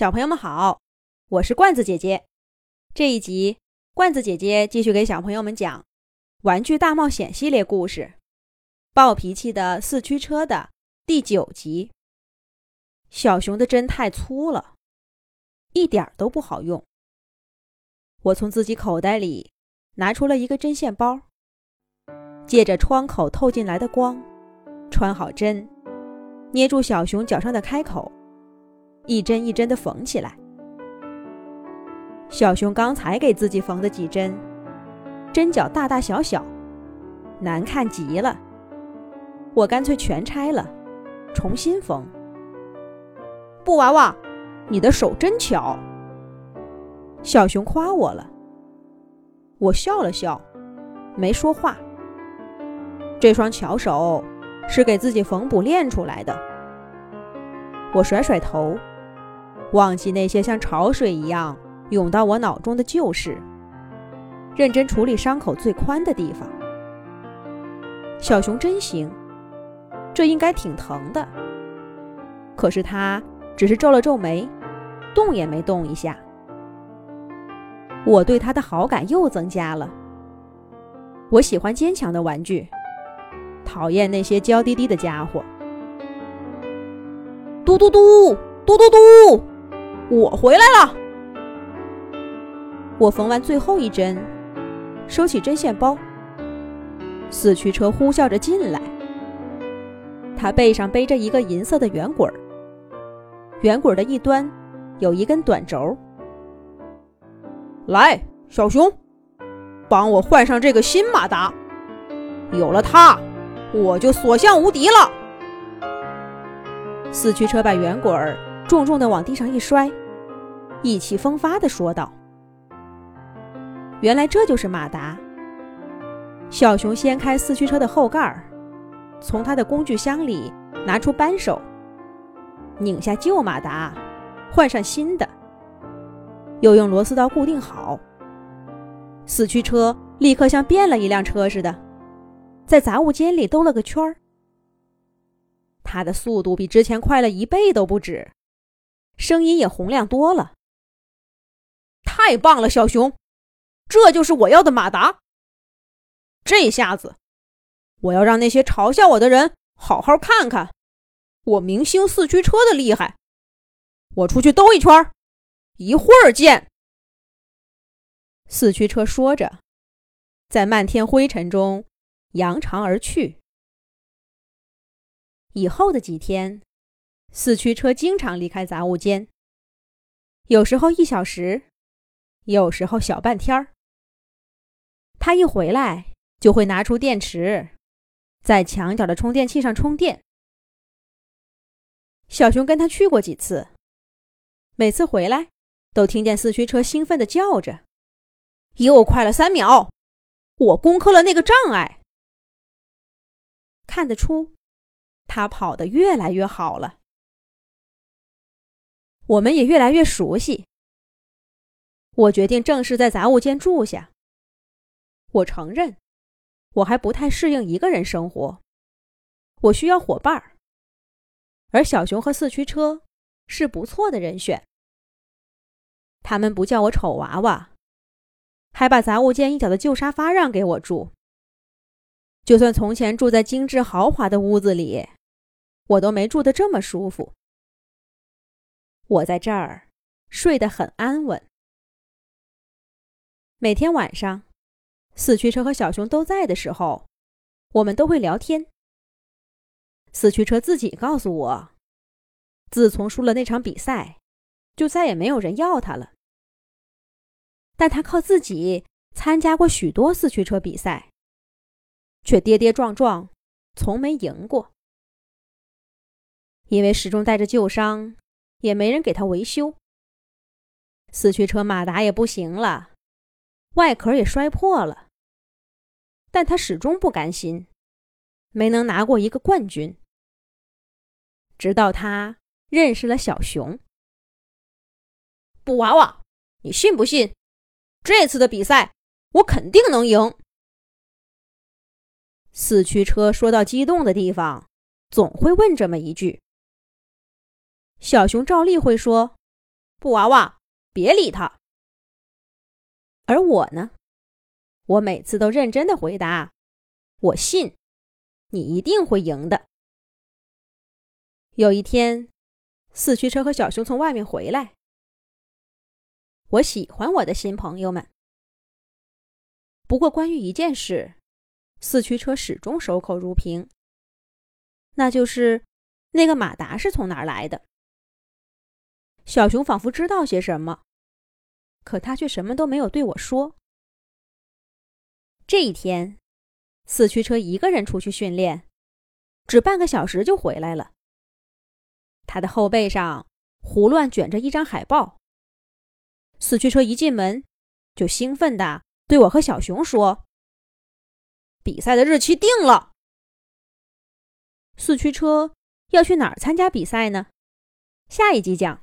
小朋友们好，我是罐子姐姐。这一集，罐子姐姐继续给小朋友们讲《玩具大冒险》系列故事《暴脾气的四驱车》的第九集。小熊的针太粗了，一点都不好用。我从自己口袋里拿出了一个针线包，借着窗口透进来的光，穿好针，捏住小熊脚上的开口。一针一针的缝起来。小熊刚才给自己缝的几针，针脚大大小小，难看极了。我干脆全拆了，重新缝。布娃娃，你的手真巧。小熊夸我了。我笑了笑，没说话。这双巧手是给自己缝补练出来的。我甩甩头。忘记那些像潮水一样涌到我脑中的旧事，认真处理伤口最宽的地方。小熊真行，这应该挺疼的。可是他只是皱了皱眉，动也没动一下。我对他的好感又增加了。我喜欢坚强的玩具，讨厌那些娇滴滴的家伙。嘟嘟嘟，嘟嘟嘟。我回来了。我缝完最后一针，收起针线包。四驱车呼啸着进来，他背上背着一个银色的圆滚儿，圆滚儿的一端有一根短轴。来，小熊，帮我换上这个新马达。有了它，我就所向无敌了。四驱车把圆滚儿重重的往地上一摔。意气风发地说道：“原来这就是马达。”小熊掀开四驱车的后盖儿，从他的工具箱里拿出扳手，拧下旧马达，换上新的，又用螺丝刀固定好。四驱车立刻像变了一辆车似的，在杂物间里兜了个圈儿。它的速度比之前快了一倍都不止，声音也洪亮多了。太棒了，小熊，这就是我要的马达。这下子，我要让那些嘲笑我的人好好看看我明星四驱车的厉害。我出去兜一圈，一会儿见。四驱车说着，在漫天灰尘中扬长而去。以后的几天，四驱车经常离开杂物间，有时候一小时。有时候小半天儿，他一回来就会拿出电池，在墙角的充电器上充电。小熊跟他去过几次，每次回来都听见四驱车兴奋地叫着：“又快了三秒，我攻克了那个障碍。”看得出，他跑得越来越好了。我们也越来越熟悉。我决定正式在杂物间住下。我承认，我还不太适应一个人生活，我需要伙伴儿。而小熊和四驱车是不错的人选。他们不叫我丑娃娃，还把杂物间一角的旧沙发让给我住。就算从前住在精致豪华的屋子里，我都没住得这么舒服。我在这儿睡得很安稳。每天晚上，四驱车和小熊都在的时候，我们都会聊天。四驱车自己告诉我，自从输了那场比赛，就再也没有人要他了。但他靠自己参加过许多四驱车比赛，却跌跌撞撞，从没赢过。因为始终带着旧伤，也没人给他维修。四驱车马达也不行了。外壳也摔破了，但他始终不甘心，没能拿过一个冠军。直到他认识了小熊，布娃娃，你信不信？这次的比赛我肯定能赢。四驱车说到激动的地方，总会问这么一句。小熊照例会说：“布娃娃，别理他。而我呢，我每次都认真的回答：“我信，你一定会赢的。”有一天，四驱车和小熊从外面回来。我喜欢我的新朋友们，不过关于一件事，四驱车始终守口如瓶，那就是那个马达是从哪儿来的。小熊仿佛知道些什么，可他却什么都没有对我说。这一天，四驱车一个人出去训练，只半个小时就回来了。他的后背上胡乱卷着一张海报。四驱车一进门，就兴奋地对我和小熊说：“比赛的日期定了。四驱车要去哪儿参加比赛呢？下一集讲。”